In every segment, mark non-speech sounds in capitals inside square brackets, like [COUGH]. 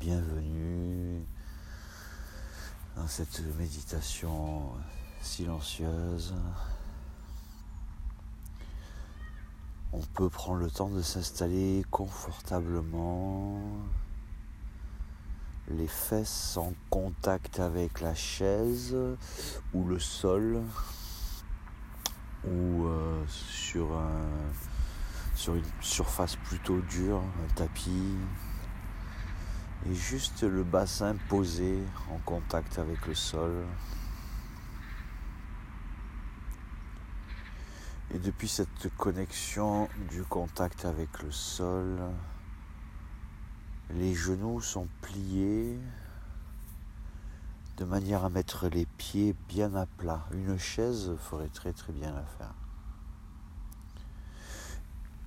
bienvenue dans cette méditation silencieuse. On peut prendre le temps de s'installer confortablement, les fesses en contact avec la chaise ou le sol ou euh, sur, sur une surface plutôt dure, un tapis, et juste le bassin posé en contact avec le sol. Et depuis cette connexion du contact avec le sol, les genoux sont pliés de manière à mettre les pieds bien à plat. Une chaise ferait très très bien l'affaire.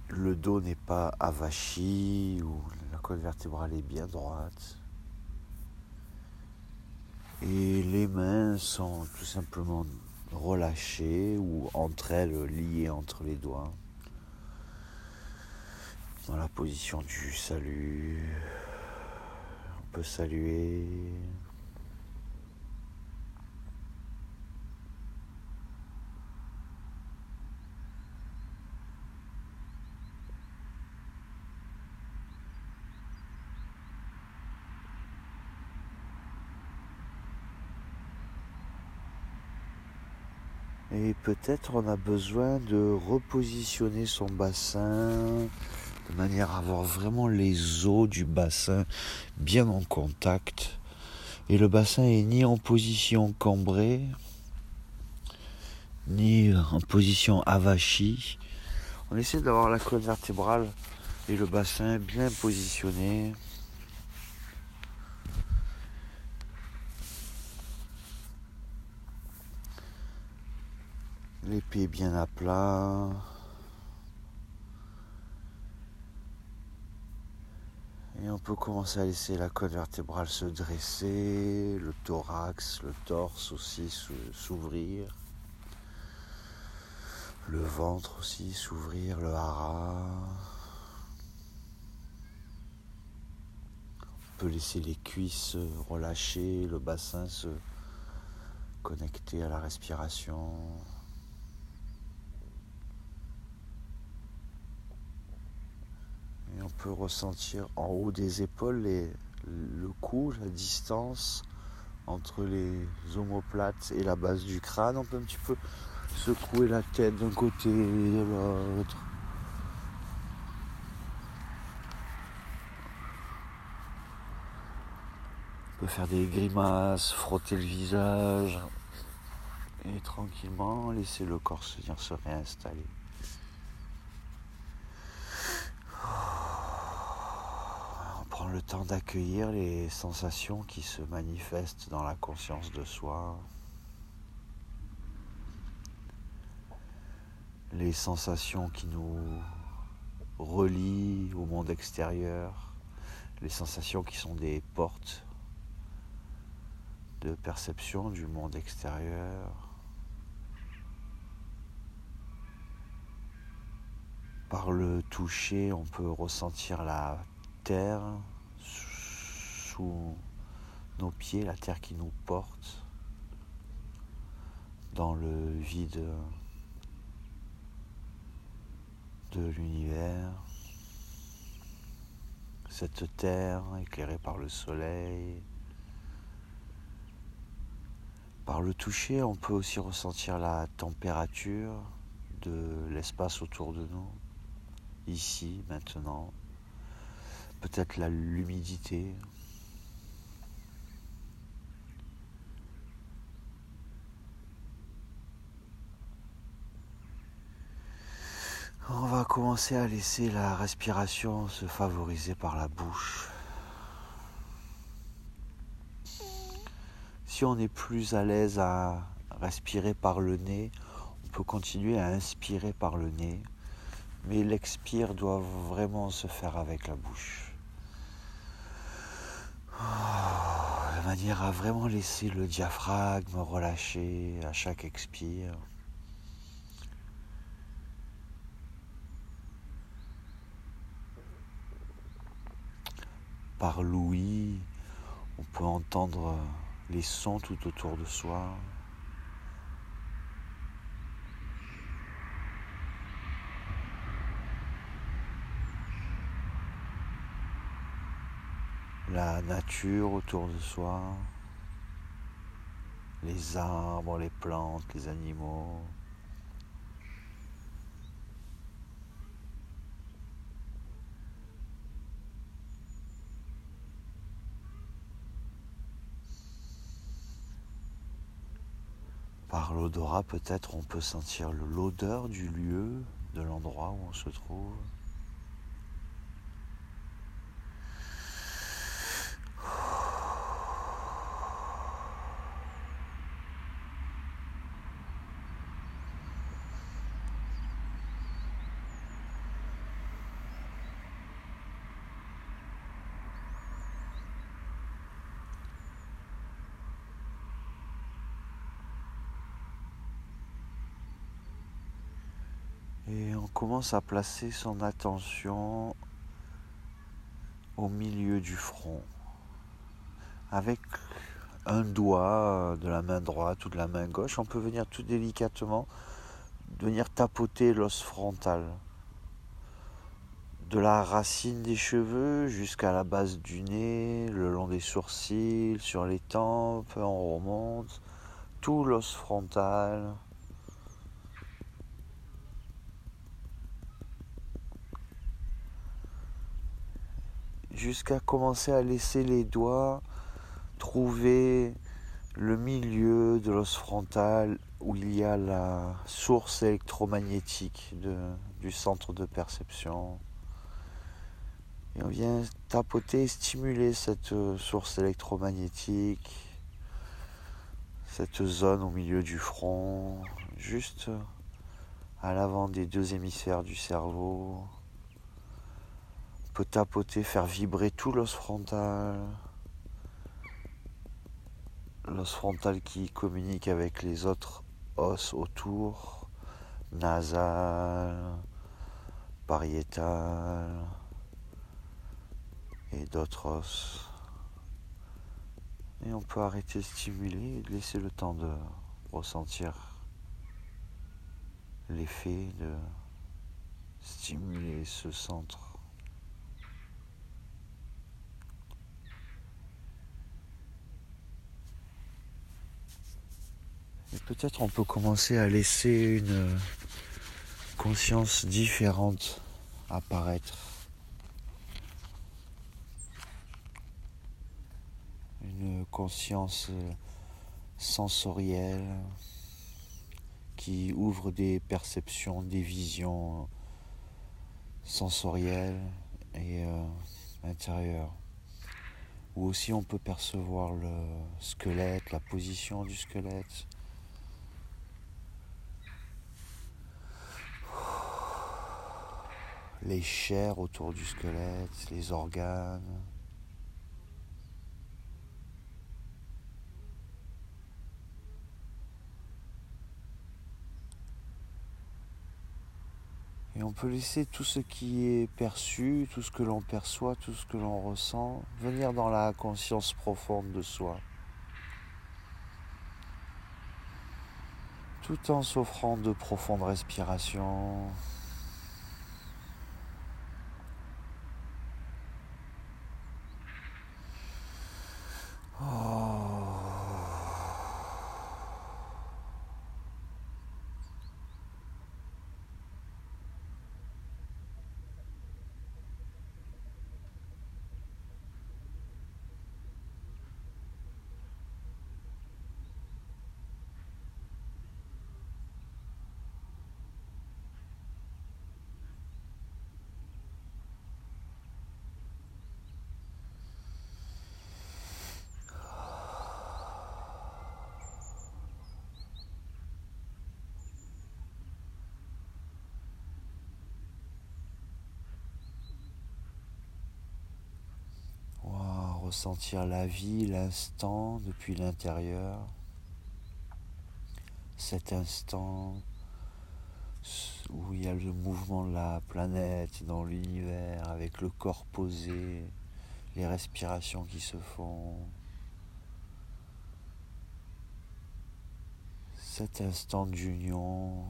Le dos n'est pas avachi ou colonne vertébrale est bien droite. Et les mains sont tout simplement relâchées ou entre elles liées entre les doigts dans la position du salut. On peut saluer. Et peut-être on a besoin de repositionner son bassin de manière à avoir vraiment les os du bassin bien en contact. Et le bassin est ni en position cambrée, ni en position avachie. On essaie d'avoir la colonne vertébrale et le bassin bien positionnés. Les pieds bien à plat. Et on peut commencer à laisser la colonne vertébrale se dresser, le thorax, le torse aussi s'ouvrir, le ventre aussi s'ouvrir, le hara. On peut laisser les cuisses relâcher, le bassin se connecter à la respiration. On peut ressentir en haut des épaules le cou, la distance entre les omoplates et la base du crâne. On peut un petit peu secouer la tête d'un côté et de l'autre. On peut faire des grimaces, frotter le visage et tranquillement laisser le corps se, se réinstaller. Le temps d'accueillir les sensations qui se manifestent dans la conscience de soi, les sensations qui nous relient au monde extérieur, les sensations qui sont des portes de perception du monde extérieur. Par le toucher, on peut ressentir la terre, nos pieds, la terre qui nous porte dans le vide de l'univers. Cette terre éclairée par le soleil. Par le toucher, on peut aussi ressentir la température de l'espace autour de nous, ici, maintenant. Peut-être l'humidité, On va commencer à laisser la respiration se favoriser par la bouche. Si on est plus à l'aise à respirer par le nez, on peut continuer à inspirer par le nez, mais l'expire doit vraiment se faire avec la bouche. De manière à vraiment laisser le diaphragme relâcher à chaque expire. Par l'ouïe, on peut entendre les sons tout autour de soi. La nature autour de soi, les arbres, les plantes, les animaux. Par l'odorat, peut-être on peut sentir l'odeur du lieu, de l'endroit où on se trouve. Et on commence à placer son attention au milieu du front, avec un doigt de la main droite ou de la main gauche, on peut venir tout délicatement venir tapoter l'os frontal. De la racine des cheveux jusqu'à la base du nez, le long des sourcils, sur les tempes, on remonte, tout l'os frontal, jusqu'à commencer à laisser les doigts trouver le milieu de l'os frontal où il y a la source électromagnétique du centre de perception. Et on vient tapoter, stimuler cette source électromagnétique, cette zone au milieu du front, juste à l'avant des deux hémisphères du cerveau peut tapoter, faire vibrer tout l'os frontal. L'os frontal qui communique avec les autres os autour, nasal, pariétal et d'autres os. Et on peut arrêter de stimuler laisser le temps de ressentir l'effet de stimuler ce centre. Peut-être on peut commencer à laisser une conscience différente apparaître. Une conscience sensorielle qui ouvre des perceptions, des visions sensorielles et euh, intérieures. Ou aussi on peut percevoir le squelette, la position du squelette, les chairs autour du squelette, les organes. Et on peut laisser tout ce qui est perçu, tout ce que l'on perçoit, tout ce que l'on ressent, venir dans la conscience profonde de soi. Tout en s'offrant de profondes respirations. Ressentir la vie, l'instant depuis l'intérieur. Cet instant où il y a le mouvement de la planète dans l'univers avec le corps posé, les respirations qui se font. Cet instant d'union.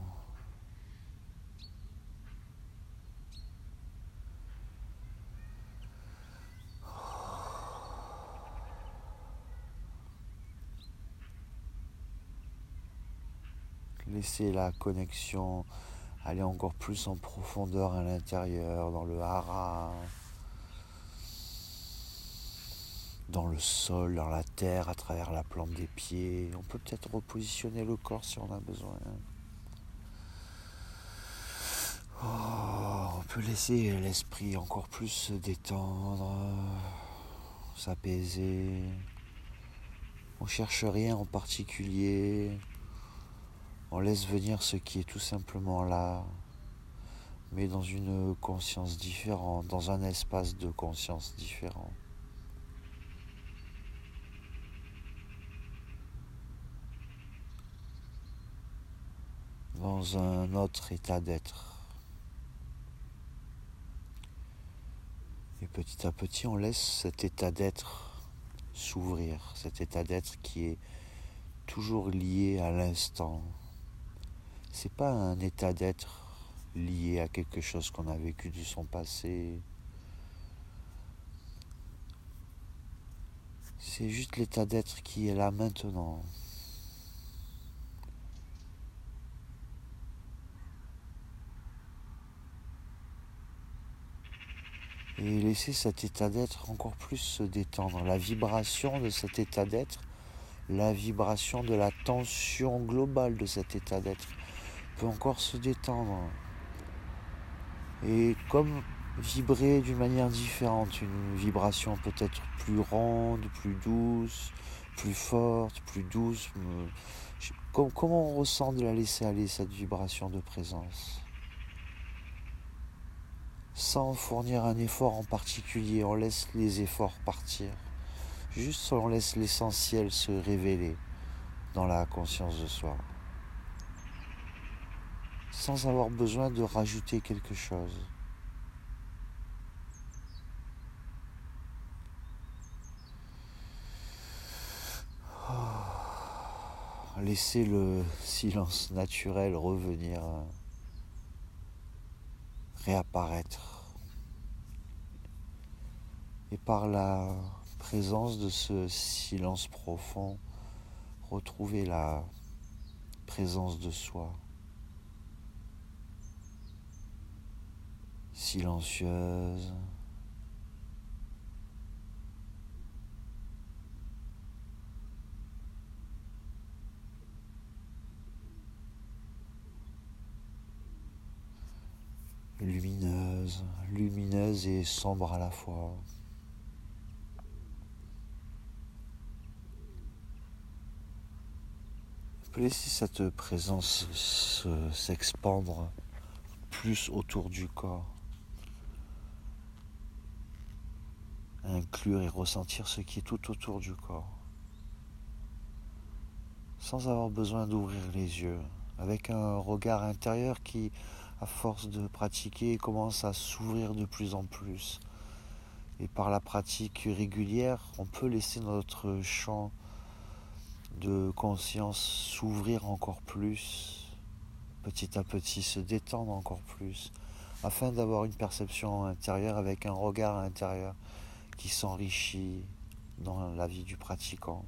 Laissez la connexion aller encore plus en profondeur à l'intérieur, dans le hara, dans le sol, dans la terre, à travers la plante des pieds. On peut peut-être repositionner le corps si on a besoin. Oh, on peut laisser l'esprit encore plus se détendre, s'apaiser. On cherche rien en particulier. On laisse venir ce qui est tout simplement là, mais dans une conscience différente, dans un espace de conscience différent. Dans un autre état d'être. Et petit à petit, on laisse cet état d'être s'ouvrir, cet état d'être qui est toujours lié à l'instant, c'est pas un état d'être lié à quelque chose qu'on a vécu de son passé. C'est juste l'état d'être qui est là maintenant. Et laisser cet état d'être encore plus se détendre. La vibration de cet état d'être, la vibration de la tension globale de cet état d'être peut encore se détendre. Et comme vibrer d'une manière différente, une vibration peut-être plus ronde, plus douce, plus forte, plus douce. Comment on ressent de la laisser aller, cette vibration de présence? Sans fournir un effort en particulier, on laisse les efforts partir. Juste on laisse l'essentiel se révéler dans la conscience de soi sans avoir besoin de rajouter quelque chose. Oh, laissez le silence naturel revenir, réapparaître. Et par la présence de ce silence profond, retrouver la présence de soi. Silencieuse. lumineuse, lumineuse et sombre à la fois. laisser cette présence s'expandre plus autour du corps. Inclure et ressentir ce qui est tout autour du corps, sans avoir besoin d'ouvrir les yeux, avec un regard intérieur qui, à force de pratiquer, commence à s'ouvrir de plus en plus. Et par la pratique régulière, on peut laisser notre champ de conscience s'ouvrir encore plus, petit à petit se détendre encore plus, afin d'avoir une perception intérieure avec un regard intérieur qui s'enrichit dans la vie du pratiquant.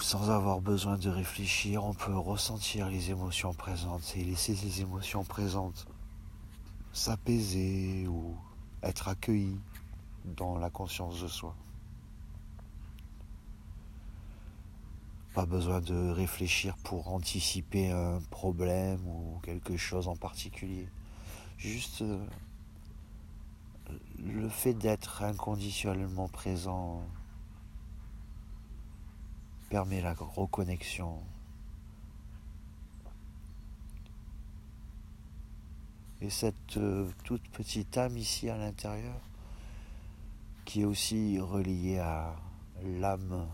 Sans avoir besoin de réfléchir, on peut ressentir les émotions présentes et laisser ces émotions présentes s'apaiser ou être accueillies dans la conscience de soi. Pas besoin de réfléchir pour anticiper un problème ou quelque chose en particulier. Juste euh, le fait d'être inconditionnellement présent permet la reconnexion. Et cette euh, toute petite âme ici à l'intérieur, qui est aussi reliée à l'âme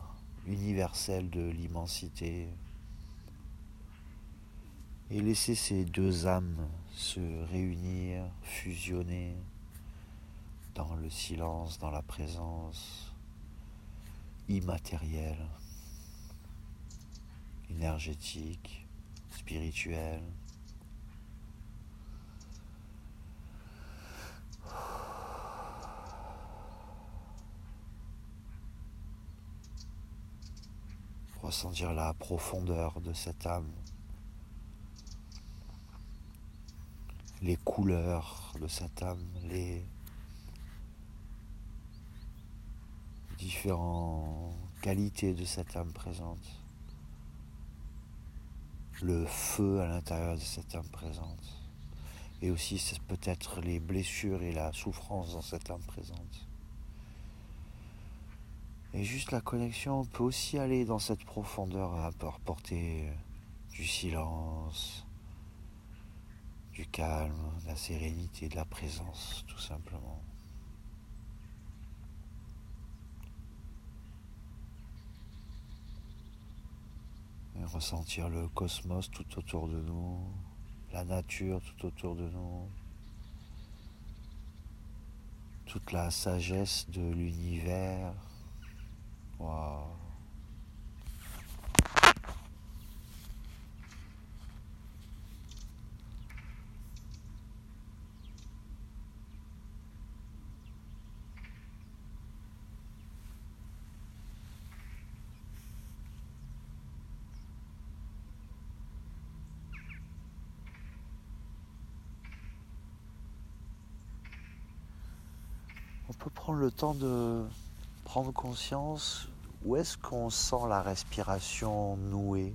universelle de l'immensité, et laisser ces deux âmes se réunir, fusionner dans le silence, dans la présence immatérielle, énergétique, spirituelle. Ressentir la profondeur de cette âme, les couleurs de cette âme, les différentes qualités de cette âme présente, le feu à l'intérieur de cette âme présente, et aussi peut-être les blessures et la souffrance dans cette âme présente. Et juste la connexion peut aussi aller dans cette profondeur à apporter du silence, du calme, la sérénité, de la présence, tout simplement. ressentir le cosmos tout autour de nous, la nature tout autour de nous, toute la sagesse de l'univers. Peut prendre le temps de prendre conscience où est-ce qu'on sent la respiration nouée?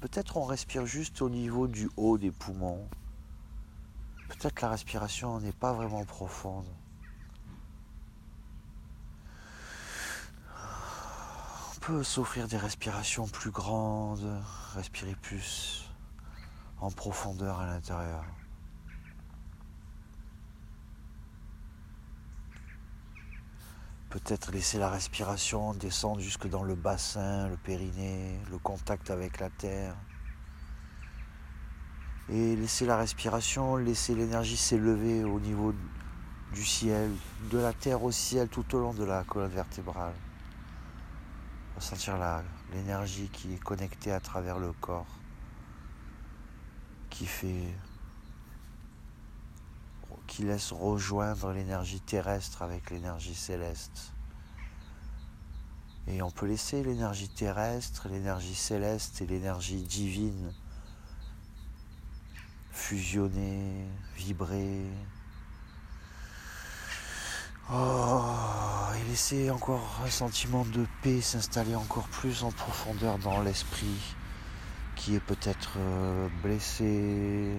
Peut-être on respire juste au niveau du haut des poumons. Peut-être la respiration n'est pas vraiment profonde. On peut s'offrir des respirations plus grandes, respirer plus en profondeur à l'intérieur. Peut-être laisser la respiration descendre jusque dans le bassin, le périnée, le contact avec la terre. Et laisser la respiration, laisser l'énergie s'élever au niveau du ciel, de la terre au ciel tout au long de la colonne vertébrale. Ressentir l'énergie qui est connectée à travers le corps, qui fait qui laisse rejoindre l'énergie terrestre avec l'énergie céleste. Et on peut laisser l'énergie terrestre, l'énergie céleste et l'énergie divine fusionner, vibrer. Oh, et laisser encore un sentiment de paix s'installer encore plus en profondeur dans l'esprit qui est peut-être euh, blessé,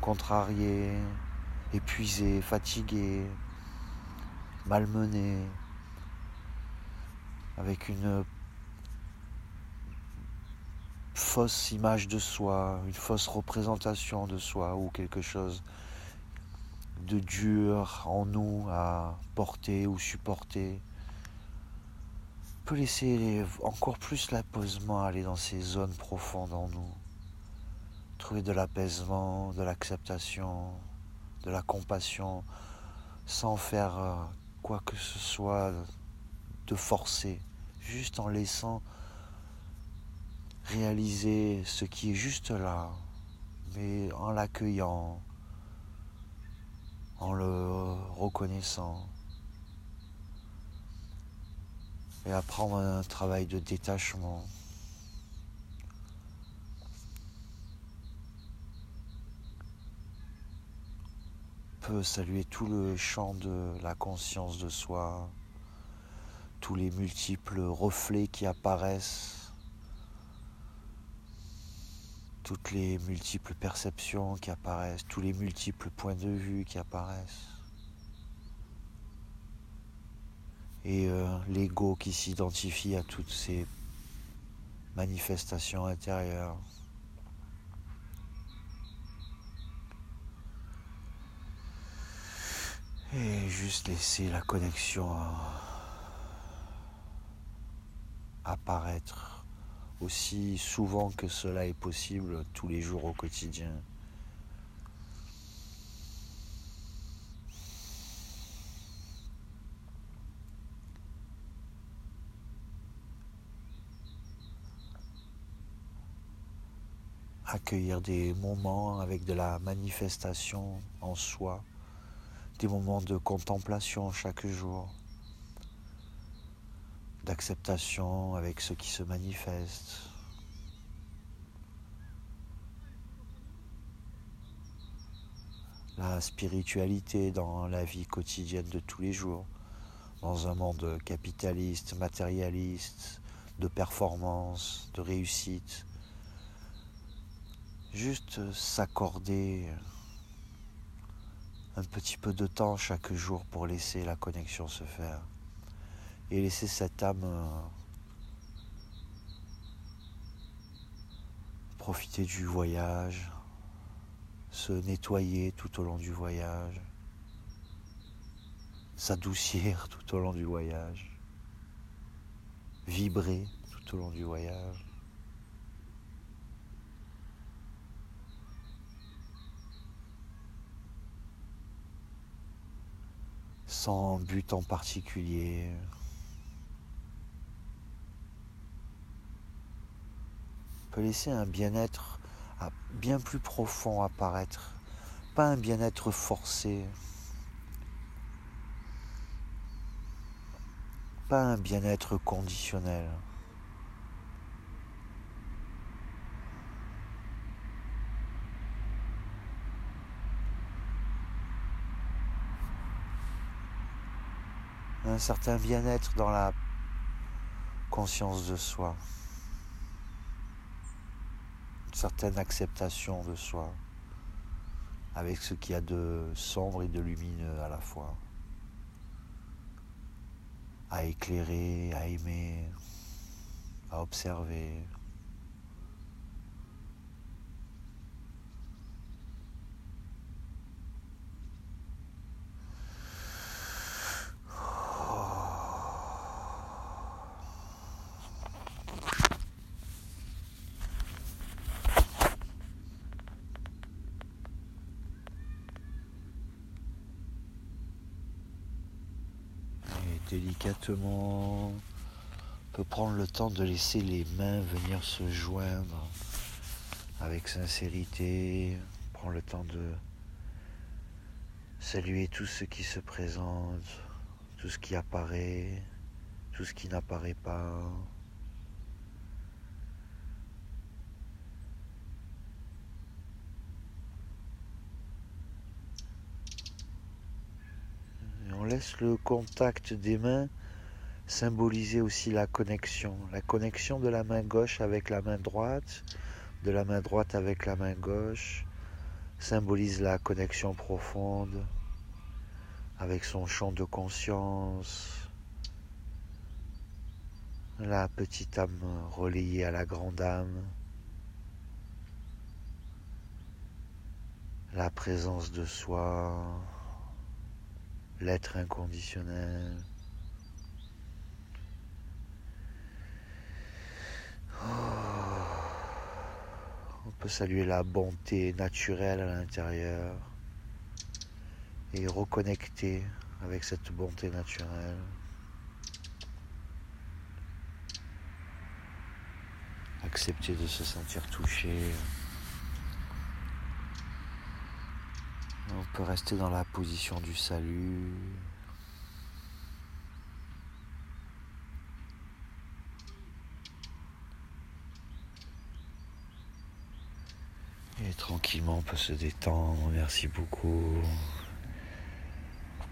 contrarié, épuisé, fatigué, malmené, avec une fausse image de soi, une fausse représentation de soi ou quelque chose de dur en nous à porter ou supporter peut laisser encore plus l'apaisement aller dans ces zones profondes en nous. Trouver de l'apaisement, de l'acceptation, de la compassion, sans faire euh, quoi que ce soit de forcer, juste en laissant réaliser ce qui est juste là, mais en l'accueillant, en le reconnaissant. Et apprendre un travail de détachement. Peut saluer tout le champ de la conscience de soi, tous les multiples reflets qui apparaissent, toutes les multiples perceptions qui apparaissent, tous les multiples points de vue qui apparaissent. Et euh, l'ego qui s'identifie à toutes ces manifestations intérieures. juste laisser la connexion euh, apparaître aussi souvent que cela est possible tous les jours au quotidien. accueillir des moments avec de la manifestation en soi des moments de contemplation chaque jour, d'acceptation avec ce qui se manifeste. La spiritualité dans la vie quotidienne de tous les jours, dans un monde capitaliste, matérialiste, de performance, de réussite, juste s'accorder un petit peu de temps chaque jour pour laisser la connexion se faire et laisser cette âme euh, profiter du voyage, se nettoyer tout au long du voyage, s'adoucir [LAUGHS] tout au long du voyage, vibrer tout au long du voyage. Sans but en particulier. Peut laisser un bien-être bien plus profond apparaître, pas un bien-être forcé, pas un bien-être conditionnel. Certain bien-être dans la conscience de soi, une certaine acceptation de soi, avec ce qu'il y a de sombre et de lumineux à la fois, à éclairer, à aimer, à observer. On peut prendre le temps de laisser les mains venir se joindre avec sincérité. Prendre le temps de saluer tout ce qui se présente, tout ce qui apparaît, tout ce qui n'apparaît pas. Laisse le contact des mains symboliser aussi la connexion. La connexion de la main gauche avec la main droite, de la main droite avec la main gauche, symbolise la connexion profonde avec son champ de conscience. La petite âme relayée à la grande âme. La présence de soi l'être inconditionnel. Oh. On peut saluer la bonté naturelle à l'intérieur et reconnecter avec cette bonté naturelle. Accepter de se sentir touché. On peut rester dans la position du salut. Et tranquillement, on peut se détendre. Merci beaucoup.